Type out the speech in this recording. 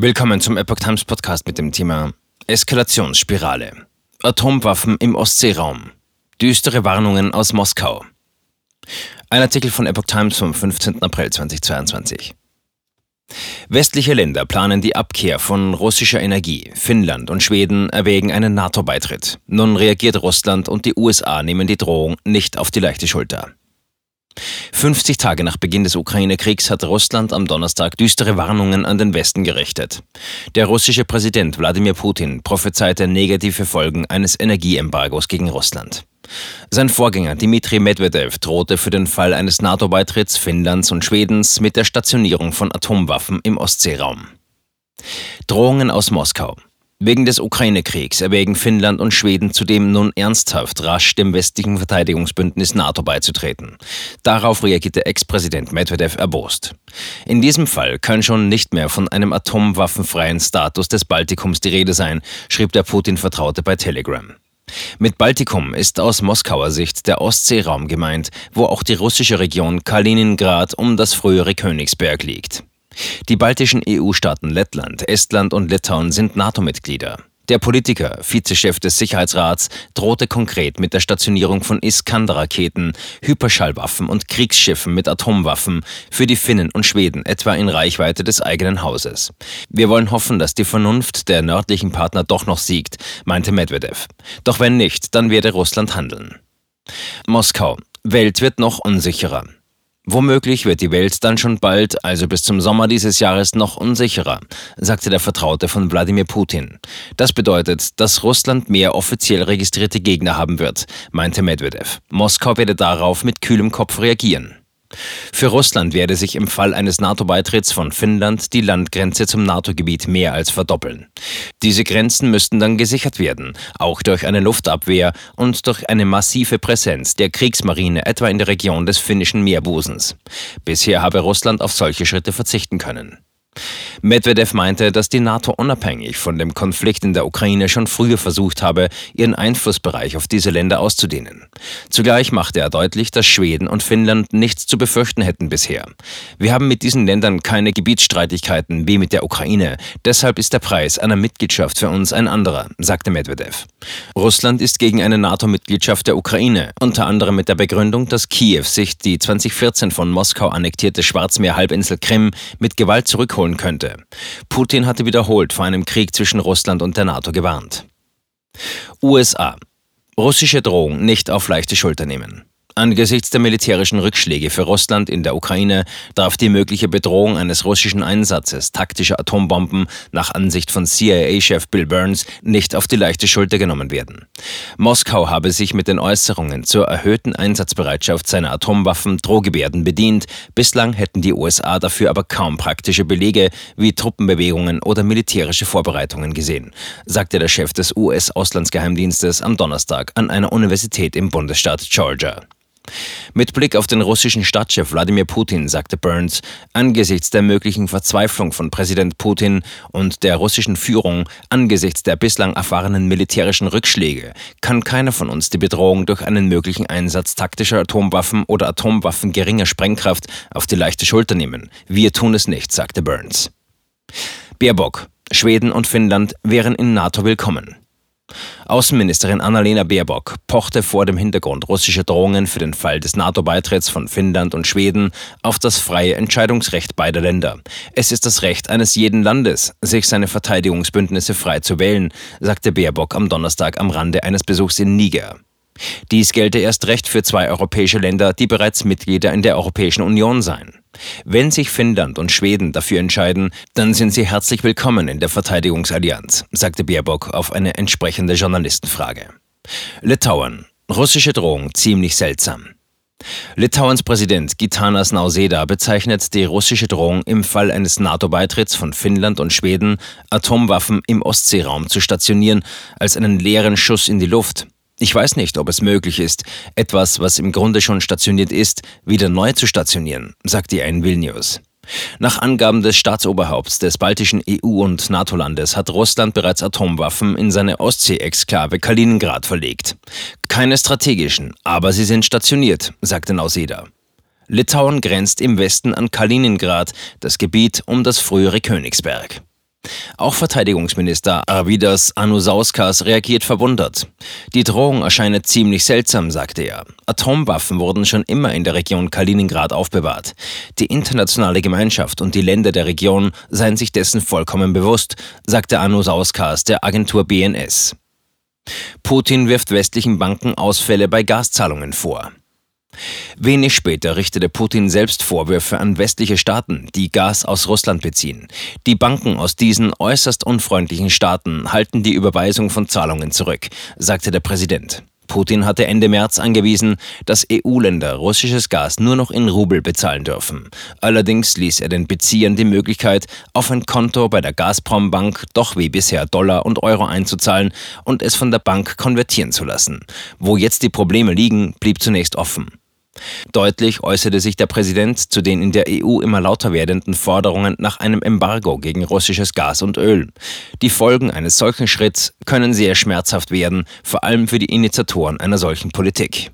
Willkommen zum Epoch Times Podcast mit dem Thema Eskalationsspirale. Atomwaffen im Ostseeraum. Düstere Warnungen aus Moskau. Ein Artikel von Epoch Times vom 15. April 2022. Westliche Länder planen die Abkehr von russischer Energie. Finnland und Schweden erwägen einen NATO-Beitritt. Nun reagiert Russland und die USA nehmen die Drohung nicht auf die leichte Schulter. 50 Tage nach Beginn des Ukraine-Kriegs hat Russland am Donnerstag düstere Warnungen an den Westen gerichtet. Der russische Präsident Wladimir Putin prophezeite negative Folgen eines Energieembargos gegen Russland. Sein Vorgänger Dmitri Medvedev drohte für den Fall eines NATO-Beitritts Finnlands und Schwedens mit der Stationierung von Atomwaffen im Ostseeraum. Drohungen aus Moskau. Wegen des Ukraine-Kriegs erwägen Finnland und Schweden zudem nun ernsthaft rasch dem westlichen Verteidigungsbündnis NATO beizutreten. Darauf reagierte Ex-Präsident Medvedev erbost. In diesem Fall kann schon nicht mehr von einem atomwaffenfreien Status des Baltikums die Rede sein, schrieb der Putin-Vertraute bei Telegram. Mit Baltikum ist aus Moskauer Sicht der Ostseeraum gemeint, wo auch die russische Region Kaliningrad um das frühere Königsberg liegt. Die baltischen EU-Staaten Lettland, Estland und Litauen sind NATO-Mitglieder. Der Politiker, Vizechef des Sicherheitsrats, drohte konkret mit der Stationierung von Iskander-Raketen, Hyperschallwaffen und Kriegsschiffen mit Atomwaffen für die Finnen und Schweden, etwa in Reichweite des eigenen Hauses. Wir wollen hoffen, dass die Vernunft der nördlichen Partner doch noch siegt, meinte Medvedev. Doch wenn nicht, dann werde Russland handeln. Moskau. Welt wird noch unsicherer. Womöglich wird die Welt dann schon bald, also bis zum Sommer dieses Jahres, noch unsicherer, sagte der Vertraute von Wladimir Putin. Das bedeutet, dass Russland mehr offiziell registrierte Gegner haben wird, meinte Medvedev. Moskau werde darauf mit kühlem Kopf reagieren. Für Russland werde sich im Fall eines NATO-Beitritts von Finnland die Landgrenze zum NATO-Gebiet mehr als verdoppeln. Diese Grenzen müssten dann gesichert werden, auch durch eine Luftabwehr und durch eine massive Präsenz der Kriegsmarine etwa in der Region des finnischen Meerbusens. Bisher habe Russland auf solche Schritte verzichten können. Medvedev meinte, dass die NATO unabhängig von dem Konflikt in der Ukraine schon früher versucht habe, ihren Einflussbereich auf diese Länder auszudehnen. Zugleich machte er deutlich, dass Schweden und Finnland nichts zu befürchten hätten bisher. Wir haben mit diesen Ländern keine Gebietsstreitigkeiten wie mit der Ukraine. Deshalb ist der Preis einer Mitgliedschaft für uns ein anderer, sagte Medvedev. Russland ist gegen eine NATO-Mitgliedschaft der Ukraine, unter anderem mit der Begründung, dass Kiew sich die 2014 von Moskau annektierte Schwarzmeerhalbinsel Krim mit Gewalt zurückholen könnte könnte. Putin hatte wiederholt vor einem Krieg zwischen Russland und der NATO gewarnt. USA. Russische Drohung nicht auf leichte Schulter nehmen. Angesichts der militärischen Rückschläge für Russland in der Ukraine darf die mögliche Bedrohung eines russischen Einsatzes taktischer Atombomben nach Ansicht von CIA-Chef Bill Burns nicht auf die leichte Schulter genommen werden. Moskau habe sich mit den Äußerungen zur erhöhten Einsatzbereitschaft seiner Atomwaffen Drohgebärden bedient. Bislang hätten die USA dafür aber kaum praktische Belege wie Truppenbewegungen oder militärische Vorbereitungen gesehen, sagte der Chef des US-Auslandsgeheimdienstes am Donnerstag an einer Universität im Bundesstaat Georgia. Mit Blick auf den russischen Stadtchef Wladimir Putin sagte Burns, angesichts der möglichen Verzweiflung von Präsident Putin und der russischen Führung angesichts der bislang erfahrenen militärischen Rückschläge kann keiner von uns die Bedrohung durch einen möglichen Einsatz taktischer Atomwaffen oder Atomwaffen geringer Sprengkraft auf die leichte Schulter nehmen. Wir tun es nicht, sagte Burns. Baerbock, Schweden und Finnland wären in NATO willkommen. Außenministerin Annalena Baerbock pochte vor dem Hintergrund russischer Drohungen für den Fall des NATO-Beitritts von Finnland und Schweden auf das freie Entscheidungsrecht beider Länder. Es ist das Recht eines jeden Landes, sich seine Verteidigungsbündnisse frei zu wählen, sagte Baerbock am Donnerstag am Rande eines Besuchs in Niger. Dies gelte erst recht für zwei europäische Länder, die bereits Mitglieder in der Europäischen Union seien. Wenn sich Finnland und Schweden dafür entscheiden, dann sind sie herzlich willkommen in der Verteidigungsallianz, sagte Baerbock auf eine entsprechende Journalistenfrage. Litauen. Russische Drohung ziemlich seltsam. Litauens Präsident Gitanas Nauseda bezeichnet die russische Drohung im Fall eines NATO-Beitritts von Finnland und Schweden, Atomwaffen im Ostseeraum zu stationieren, als einen leeren Schuss in die Luft. Ich weiß nicht, ob es möglich ist, etwas, was im Grunde schon stationiert ist, wieder neu zu stationieren, sagte er in Vilnius. Nach Angaben des Staatsoberhaupts des baltischen EU- und NATO-Landes hat Russland bereits Atomwaffen in seine Ostsee-Exklave Kaliningrad verlegt. Keine strategischen, aber sie sind stationiert, sagte Nauseda. Litauen grenzt im Westen an Kaliningrad, das Gebiet um das frühere Königsberg. Auch Verteidigungsminister Arvidas Anusauskas reagiert verwundert. Die Drohung erscheine ziemlich seltsam, sagte er. Atomwaffen wurden schon immer in der Region Kaliningrad aufbewahrt. Die internationale Gemeinschaft und die Länder der Region seien sich dessen vollkommen bewusst, sagte Anusauskas der Agentur BNS. Putin wirft westlichen Banken Ausfälle bei Gaszahlungen vor. Wenig später richtete Putin selbst Vorwürfe an westliche Staaten, die Gas aus Russland beziehen. Die Banken aus diesen äußerst unfreundlichen Staaten halten die Überweisung von Zahlungen zurück, sagte der Präsident. Putin hatte Ende März angewiesen, dass EU-Länder russisches Gas nur noch in Rubel bezahlen dürfen. Allerdings ließ er den Beziehern die Möglichkeit, auf ein Konto bei der Gazprom-Bank doch wie bisher Dollar und Euro einzuzahlen und es von der Bank konvertieren zu lassen. Wo jetzt die Probleme liegen, blieb zunächst offen. Deutlich äußerte sich der Präsident zu den in der EU immer lauter werdenden Forderungen nach einem Embargo gegen russisches Gas und Öl. Die Folgen eines solchen Schritts können sehr schmerzhaft werden, vor allem für die Initiatoren einer solchen Politik.